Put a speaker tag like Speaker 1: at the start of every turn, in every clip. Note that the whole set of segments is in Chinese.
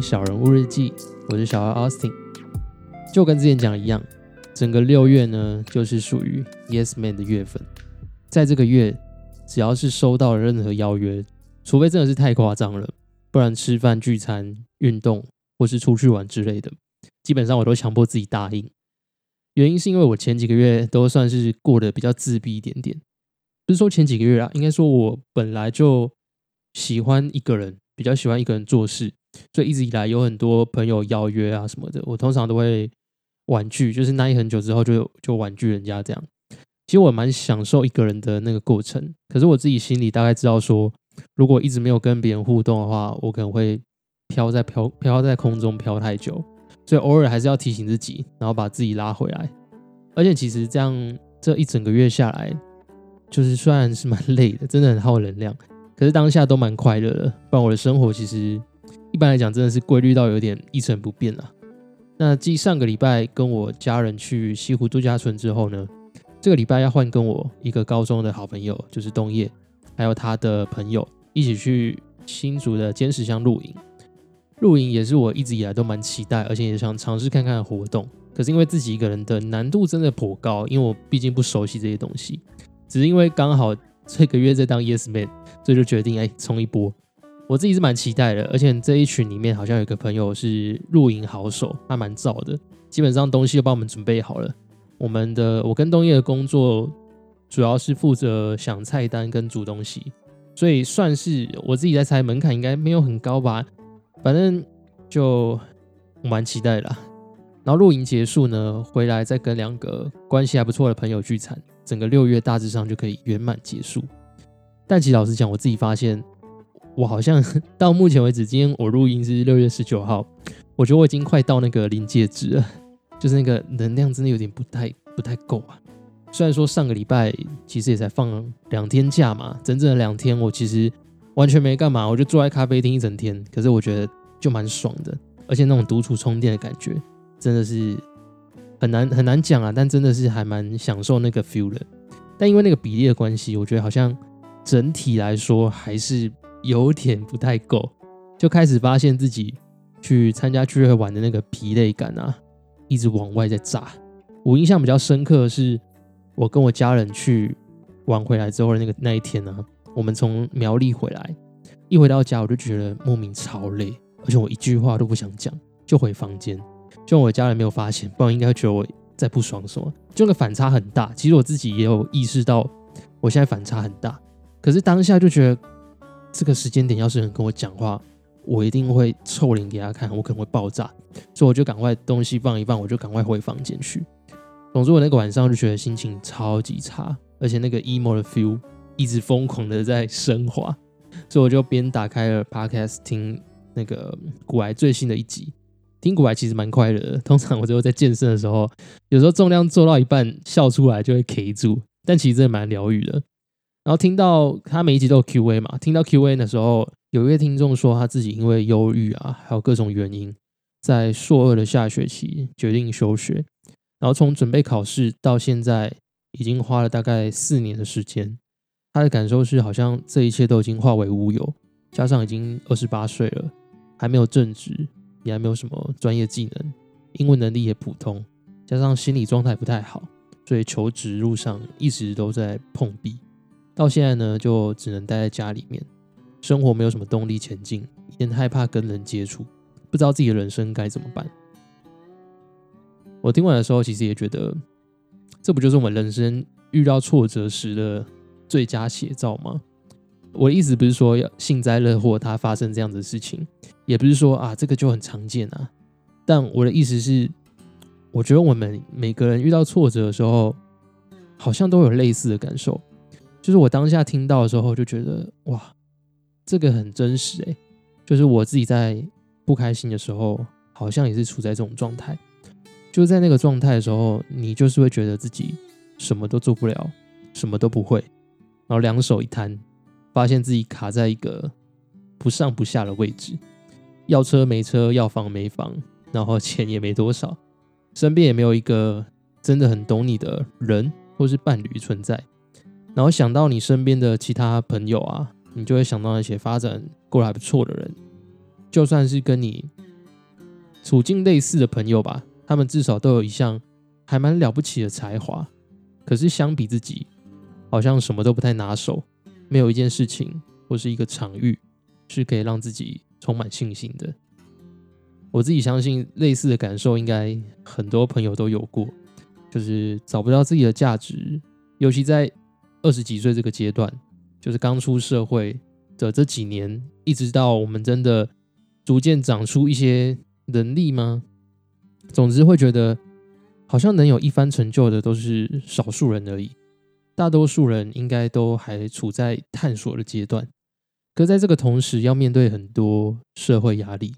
Speaker 1: 小人物日记，我是小二 Austin。就跟之前讲一样，整个六月呢，就是属于 Yes Man 的月份。在这个月，只要是收到任何邀约，除非真的是太夸张了，不然吃饭、聚餐、运动或是出去玩之类的，基本上我都强迫自己答应。原因是因为我前几个月都算是过得比较自闭一点点，不是说前几个月啊，应该说我本来就喜欢一个人。比较喜欢一个人做事，所以一直以来有很多朋友邀约啊什么的，我通常都会婉拒，就是耐很久之后就就婉拒人家这样。其实我蛮享受一个人的那个过程，可是我自己心里大概知道说，如果一直没有跟别人互动的话，我可能会飘在飘飘在空中飘太久，所以偶尔还是要提醒自己，然后把自己拉回来。而且其实这样这一整个月下来，就是虽然是蛮 累的，真的很耗能量。可是当下都蛮快乐的，不然我的生活其实一般来讲真的是规律到有点一成不变了。那继上个礼拜跟我家人去西湖度假村之后呢，这个礼拜要换跟我一个高中的好朋友，就是冬叶，还有他的朋友一起去新竹的尖石乡露营。露营也是我一直以来都蛮期待，而且也想尝试看看的活动。可是因为自己一个人的难度真的颇高，因为我毕竟不熟悉这些东西，只是因为刚好。这个月在当 Yes Man，所以就决定哎冲一波。我自己是蛮期待的，而且这一群里面好像有个朋友是露营好手，还蛮燥的，基本上东西都帮我们准备好了。我们的我跟东叶的工作主要是负责想菜单跟煮东西，所以算是我自己在猜门槛应该没有很高吧。反正就蛮期待的。然后露营结束呢，回来再跟两个关系还不错的朋友聚餐。整个六月大致上就可以圆满结束，但其实老实讲，我自己发现，我好像 到目前为止，今天我录音是六月十九号，我觉得我已经快到那个临界值了，就是那个能量真的有点不太不太够啊。虽然说上个礼拜其实也才放两天假嘛，整整两天，我其实完全没干嘛，我就坐在咖啡厅一整天，可是我觉得就蛮爽的，而且那种独处充电的感觉真的是。很难很难讲啊，但真的是还蛮享受那个 feel 的。但因为那个比例的关系，我觉得好像整体来说还是有点不太够，就开始发现自己去参加聚会玩的那个疲累感啊，一直往外在炸。我印象比较深刻的是，我跟我家人去玩回来之后的那个那一天呢，我们从苗栗回来，一回到家我就觉得莫名超累，而且我一句话都不想讲，就回房间。就我家人没有发现，不然应该会觉得我在不爽什么。就那个反差很大，其实我自己也有意识到，我现在反差很大。可是当下就觉得，这个时间点要是有人跟我讲话，我一定会臭脸给他看，我可能会爆炸。所以我就赶快东西放一放，我就赶快回房间去。总之我那个晚上就觉得心情超级差，而且那个 emo 的 feel 一直疯狂的在升华，所以我就边打开了 podcast 听那个古癌最新的一集。听古来其实蛮快乐的，通常我只有在健身的时候，有时候重量做到一半笑出来就会 K 住，但其实真的蛮疗愈的。然后听到他每一集都有 Q&A 嘛，听到 Q&A 的时候，有一位听众说他自己因为忧郁啊，还有各种原因，在硕二的下学期决定休学，然后从准备考试到现在已经花了大概四年的时间，他的感受是好像这一切都已经化为乌有，加上已经二十八岁了，还没有正职。也还没有什么专业技能，英文能力也普通，加上心理状态不太好，所以求职路上一直都在碰壁。到现在呢，就只能待在家里面，生活没有什么动力前进，也害怕跟人接触，不知道自己的人生该怎么办。我听完的时候，其实也觉得，这不就是我们人生遇到挫折时的最佳写照吗？我的意思不是说要幸灾乐祸，它发生这样子的事情，也不是说啊这个就很常见啊。但我的意思是，我觉得我们每个人遇到挫折的时候，好像都有类似的感受。就是我当下听到的时候，就觉得哇，这个很真实诶。就是我自己在不开心的时候，好像也是处在这种状态。就在那个状态的时候，你就是会觉得自己什么都做不了，什么都不会，然后两手一摊。发现自己卡在一个不上不下的位置，要车没车，要房没房，然后钱也没多少，身边也没有一个真的很懂你的人或是伴侣存在。然后想到你身边的其他朋友啊，你就会想到那些发展过得还不错的人。就算是跟你处境类似的朋友吧，他们至少都有一项还蛮了不起的才华，可是相比自己，好像什么都不太拿手，没有一件事情或是一个场域是可以让自己充满信心的。我自己相信类似的感受，应该很多朋友都有过，就是找不到自己的价值，尤其在二十几岁这个阶段，就是刚出社会的这几年，一直到我们真的逐渐长出一些能力吗？总之会觉得，好像能有一番成就的都是少数人而已，大多数人应该都还处在探索的阶段。可在这个同时，要面对很多社会压力。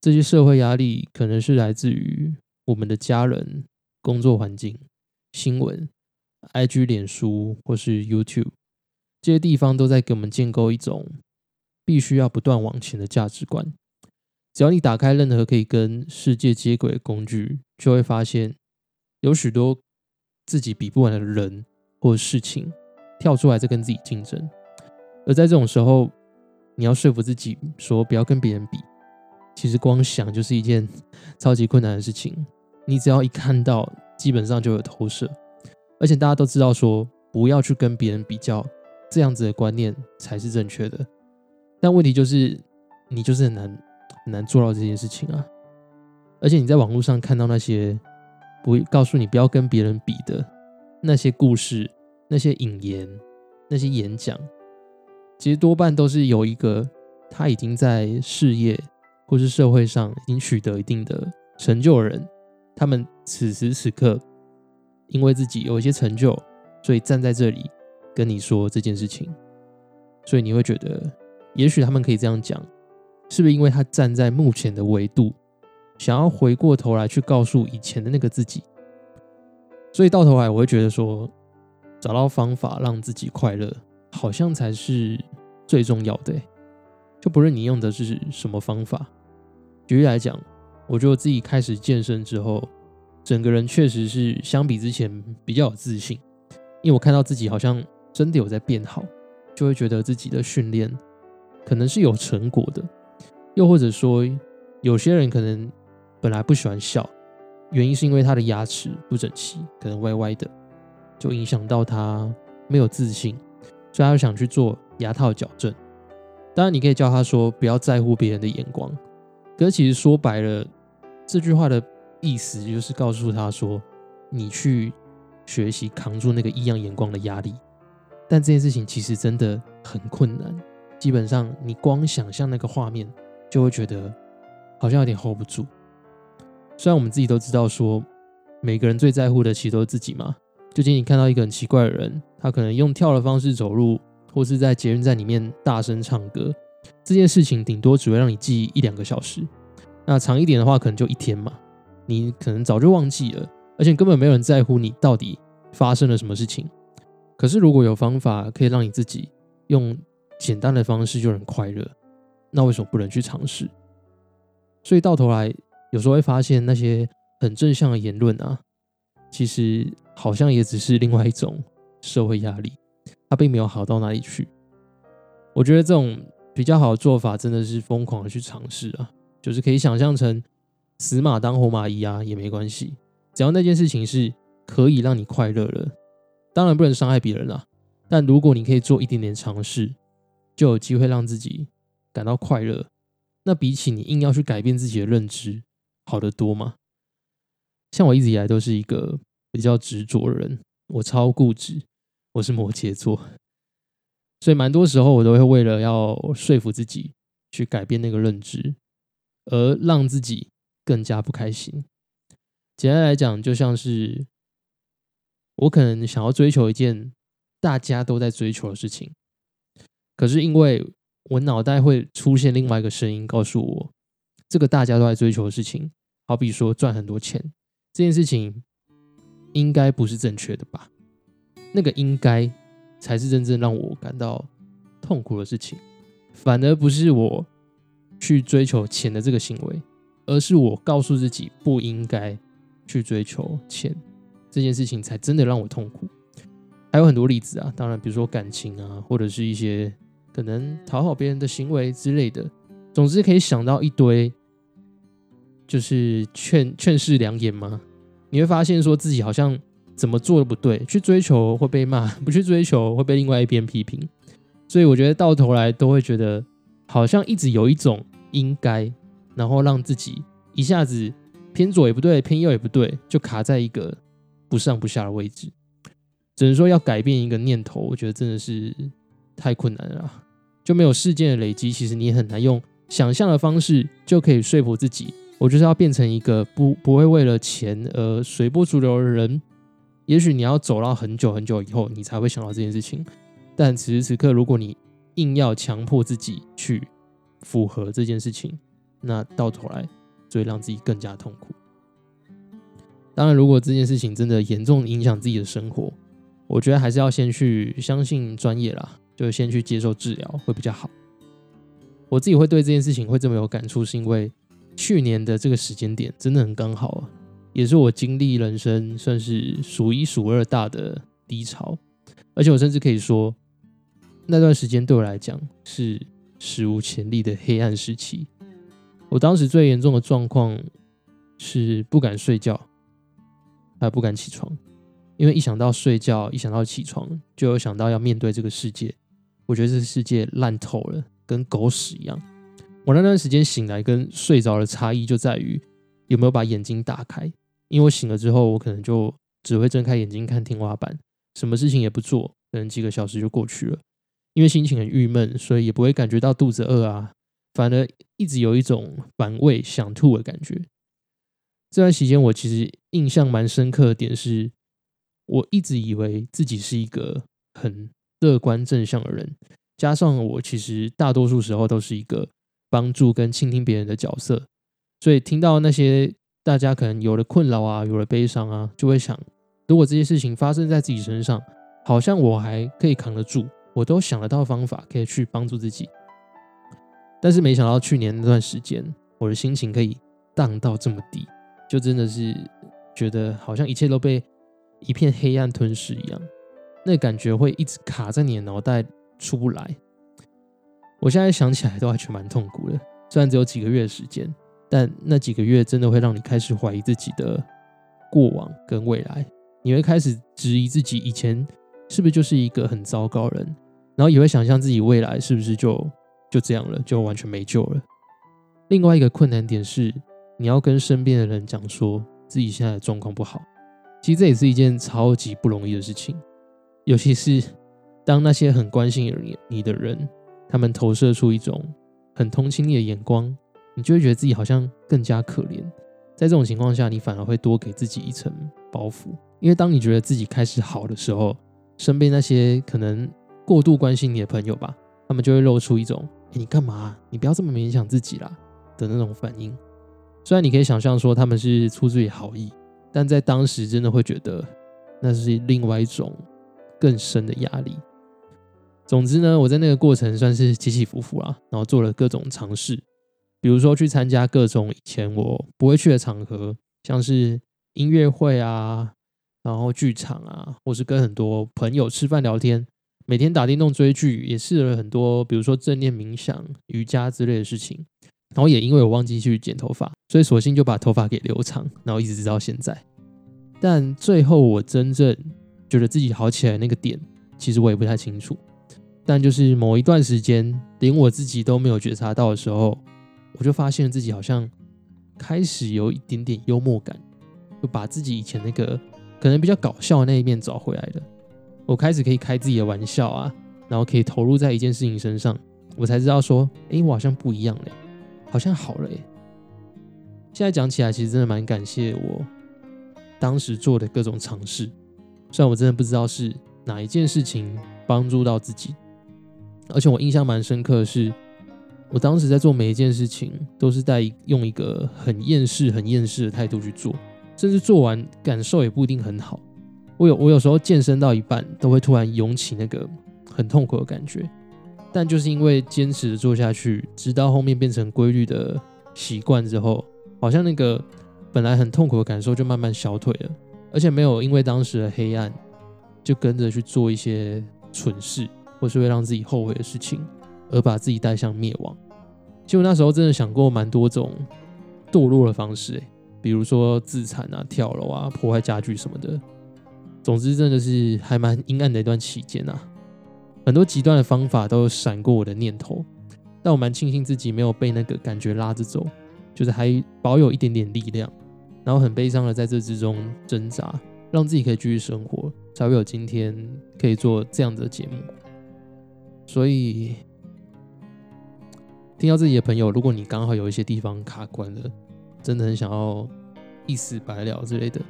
Speaker 1: 这些社会压力可能是来自于我们的家人、工作环境、新闻、IG、脸书或是 YouTube 这些地方，都在给我们建构一种必须要不断往前的价值观。只要你打开任何可以跟世界接轨的工具，就会发现有许多自己比不完的人或事情跳出来在跟自己竞争。而在这种时候，你要说服自己说不要跟别人比。其实光想就是一件 超级困难的事情。你只要一看到，基本上就有投射。而且大家都知道说，不要去跟别人比较，这样子的观念才是正确的。但问题就是，你就是很难很难做到这件事情啊。而且你在网络上看到那些不告诉你不要跟别人比的那些故事、那些引言、那些演讲，其实多半都是有一个他已经在事业。或是社会上已经取得一定的成就的人，他们此时此刻因为自己有一些成就，所以站在这里跟你说这件事情，所以你会觉得，也许他们可以这样讲，是不是因为他站在目前的维度，想要回过头来去告诉以前的那个自己，所以到头来我会觉得说，找到方法让自己快乐，好像才是最重要的，就不论你用的是什么方法。举例来讲，我觉得自己开始健身之后，整个人确实是相比之前比较有自信，因为我看到自己好像真的有在变好，就会觉得自己的训练可能是有成果的。又或者说，有些人可能本来不喜欢笑，原因是因为他的牙齿不整齐，可能歪歪的，就影响到他没有自信，所以他就想去做牙套矫正。当然，你可以叫他说不要在乎别人的眼光。可是其实说白了，这句话的意思就是告诉他说，你去学习扛住那个异样眼光的压力。但这件事情其实真的很困难，基本上你光想象那个画面，就会觉得好像有点 hold 不住。虽然我们自己都知道说，每个人最在乎的其实都是自己嘛。就仅你看到一个很奇怪的人，他可能用跳的方式走路，或是在捷运站里面大声唱歌。这件事情顶多只会让你记一两个小时，那长一点的话可能就一天嘛。你可能早就忘记了，而且根本没有人在乎你到底发生了什么事情。可是如果有方法可以让你自己用简单的方式就能快乐，那为什么不能去尝试？所以到头来有时候会发现那些很正向的言论啊，其实好像也只是另外一种社会压力，它并没有好到哪里去。我觉得这种。比较好的做法真的是疯狂的去尝试啊，就是可以想象成死马当活马医啊也没关系，只要那件事情是可以让你快乐了，当然不能伤害别人啦。但如果你可以做一点点尝试，就有机会让自己感到快乐，那比起你硬要去改变自己的认知，好得多嘛。像我一直以来都是一个比较执着的人，我超固执，我是摩羯座。所以，蛮多时候我都会为了要说服自己去改变那个认知，而让自己更加不开心。简单来讲，就像是我可能想要追求一件大家都在追求的事情，可是因为我脑袋会出现另外一个声音，告诉我这个大家都在追求的事情，好比说赚很多钱这件事情，应该不是正确的吧？那个应该。才是真正让我感到痛苦的事情，反而不是我去追求钱的这个行为，而是我告诉自己不应该去追求钱这件事情，才真的让我痛苦。还有很多例子啊，当然，比如说感情啊，或者是一些可能讨好别人的行为之类的，总之可以想到一堆，就是劝劝世良言吗？你会发现说自己好像怎么做都不对，去追求会被骂，不去追求会被另外一边批评。所以我觉得到头来都会觉得，好像一直有一种应该，然后让自己一下子偏左也不对，偏右也不对，就卡在一个不上不下的位置。只能说要改变一个念头，我觉得真的是太困难了。就没有事件的累积，其实你很难用想象的方式就可以说服自己，我就是要变成一个不不会为了钱而随波逐流的人。也许你要走到很久很久以后，你才会想到这件事情。但此时此刻，如果你硬要强迫自己去符合这件事情，那到头来只会让自己更加痛苦。当然，如果这件事情真的严重影响自己的生活，我觉得还是要先去相信专业啦，就先去接受治疗会比较好。我自己会对这件事情会这么有感触，是因为去年的这个时间点真的很刚好，也是我经历人生算是数一数二大的低潮，而且我甚至可以说。那段时间对我来讲是史无前例的黑暗时期。我当时最严重的状况是不敢睡觉，还不敢起床，因为一想到睡觉，一想到起床，就有想到要面对这个世界。我觉得这世界烂透了，跟狗屎一样。我那段时间醒来跟睡着的差异就在于有没有把眼睛打开。因为我醒了之后，我可能就只会睁开眼睛看天花板，什么事情也不做，可能几个小时就过去了。因为心情很郁闷，所以也不会感觉到肚子饿啊，反而一直有一种反胃、想吐的感觉。这段时间我其实印象蛮深刻的点是，我一直以为自己是一个很乐观正向的人，加上我其实大多数时候都是一个帮助跟倾听别人的角色，所以听到那些大家可能有了困扰啊，有了悲伤啊，就会想，如果这些事情发生在自己身上，好像我还可以扛得住。我都想得到方法可以去帮助自己，但是没想到去年那段时间，我的心情可以荡到这么低，就真的是觉得好像一切都被一片黑暗吞噬一样，那感觉会一直卡在你的脑袋出不来。我现在想起来都还觉得蛮痛苦的，虽然只有几个月的时间，但那几个月真的会让你开始怀疑自己的过往跟未来，你会开始质疑自己以前是不是就是一个很糟糕人。然后也会想象自己未来是不是就就这样了，就完全没救了。另外一个困难点是，你要跟身边的人讲说自己现在的状况不好，其实这也是一件超级不容易的事情。尤其是当那些很关心你你的人，他们投射出一种很同情你的眼光，你就会觉得自己好像更加可怜。在这种情况下，你反而会多给自己一层包袱，因为当你觉得自己开始好的时候，身边那些可能。过度关心你的朋友吧，他们就会露出一种“你干嘛？你不要这么勉强自己啦”的那种反应。虽然你可以想象说他们是出自于好意，但在当时真的会觉得那是另外一种更深的压力。总之呢，我在那个过程算是起起伏伏啊，然后做了各种尝试，比如说去参加各种以前我不会去的场合，像是音乐会啊，然后剧场啊，或是跟很多朋友吃饭聊天。每天打电动追剧，也试了很多，比如说正念冥想、瑜伽之类的事情。然后也因为我忘记去剪头发，所以索性就把头发给留长，然后一直直到现在。但最后我真正觉得自己好起来那个点，其实我也不太清楚。但就是某一段时间，连我自己都没有觉察到的时候，我就发现自己好像开始有一点点幽默感，就把自己以前那个可能比较搞笑的那一面找回来了。我开始可以开自己的玩笑啊，然后可以投入在一件事情身上，我才知道说，哎，我好像不一样嘞，好像好了哎。现在讲起来，其实真的蛮感谢我当时做的各种尝试，虽然我真的不知道是哪一件事情帮助到自己，而且我印象蛮深刻的是，我当时在做每一件事情，都是在用一个很厌世、很厌世的态度去做，甚至做完感受也不一定很好。我有我有时候健身到一半都会突然涌起那个很痛苦的感觉，但就是因为坚持做下去，直到后面变成规律的习惯之后，好像那个本来很痛苦的感受就慢慢消退了，而且没有因为当时的黑暗就跟着去做一些蠢事或是会让自己后悔的事情，而把自己带向灭亡。其实我那时候真的想过蛮多种堕落的方式，比如说自残啊、跳楼啊、破坏家具什么的。总之，真的是还蛮阴暗的一段期间啊，很多极端的方法都闪过我的念头，但我蛮庆幸自己没有被那个感觉拉着走，就是还保有一点点力量，然后很悲伤的在这之中挣扎，让自己可以继续生活，才会有今天可以做这样的节目。所以，听到自己的朋友，如果你刚好有一些地方卡关了，真的很想要一死百了之类的。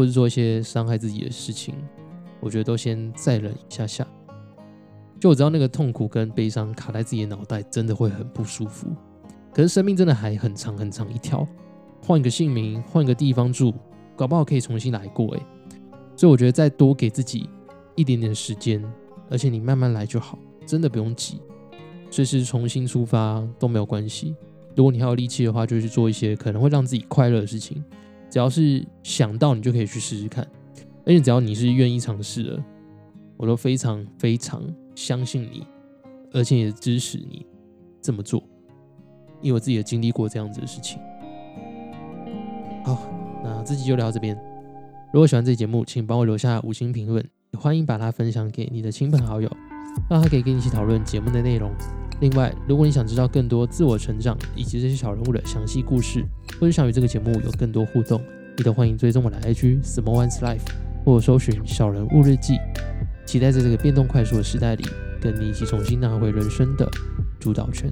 Speaker 1: 或者做一些伤害自己的事情，我觉得都先再忍一下下。就我知道那个痛苦跟悲伤卡在自己的脑袋，真的会很不舒服。可是生命真的还很长很长一条，换一个姓名，换个地方住，搞不好可以重新来过诶。所以我觉得再多给自己一点点时间，而且你慢慢来就好，真的不用急，随时重新出发都没有关系。如果你还有力气的话，就去做一些可能会让自己快乐的事情。只要是想到，你就可以去试试看。而且只要你是愿意尝试的，我都非常非常相信你，而且也支持你这么做，因为我自己也经历过这样子的事情。好，那这集就聊到这边。如果喜欢这节目，请帮我留下五星评论，也欢迎把它分享给你的亲朋好友，让他可以跟你一起讨论节目的内容。另外，如果你想知道更多自我成长以及这些小人物的详细故事，或者想与这个节目有更多互动，你都欢迎追踪我的 IG Small One's Life，或搜寻小人物日记。期待在这个变动快速的时代里，跟你一起重新拿回人生的主导权。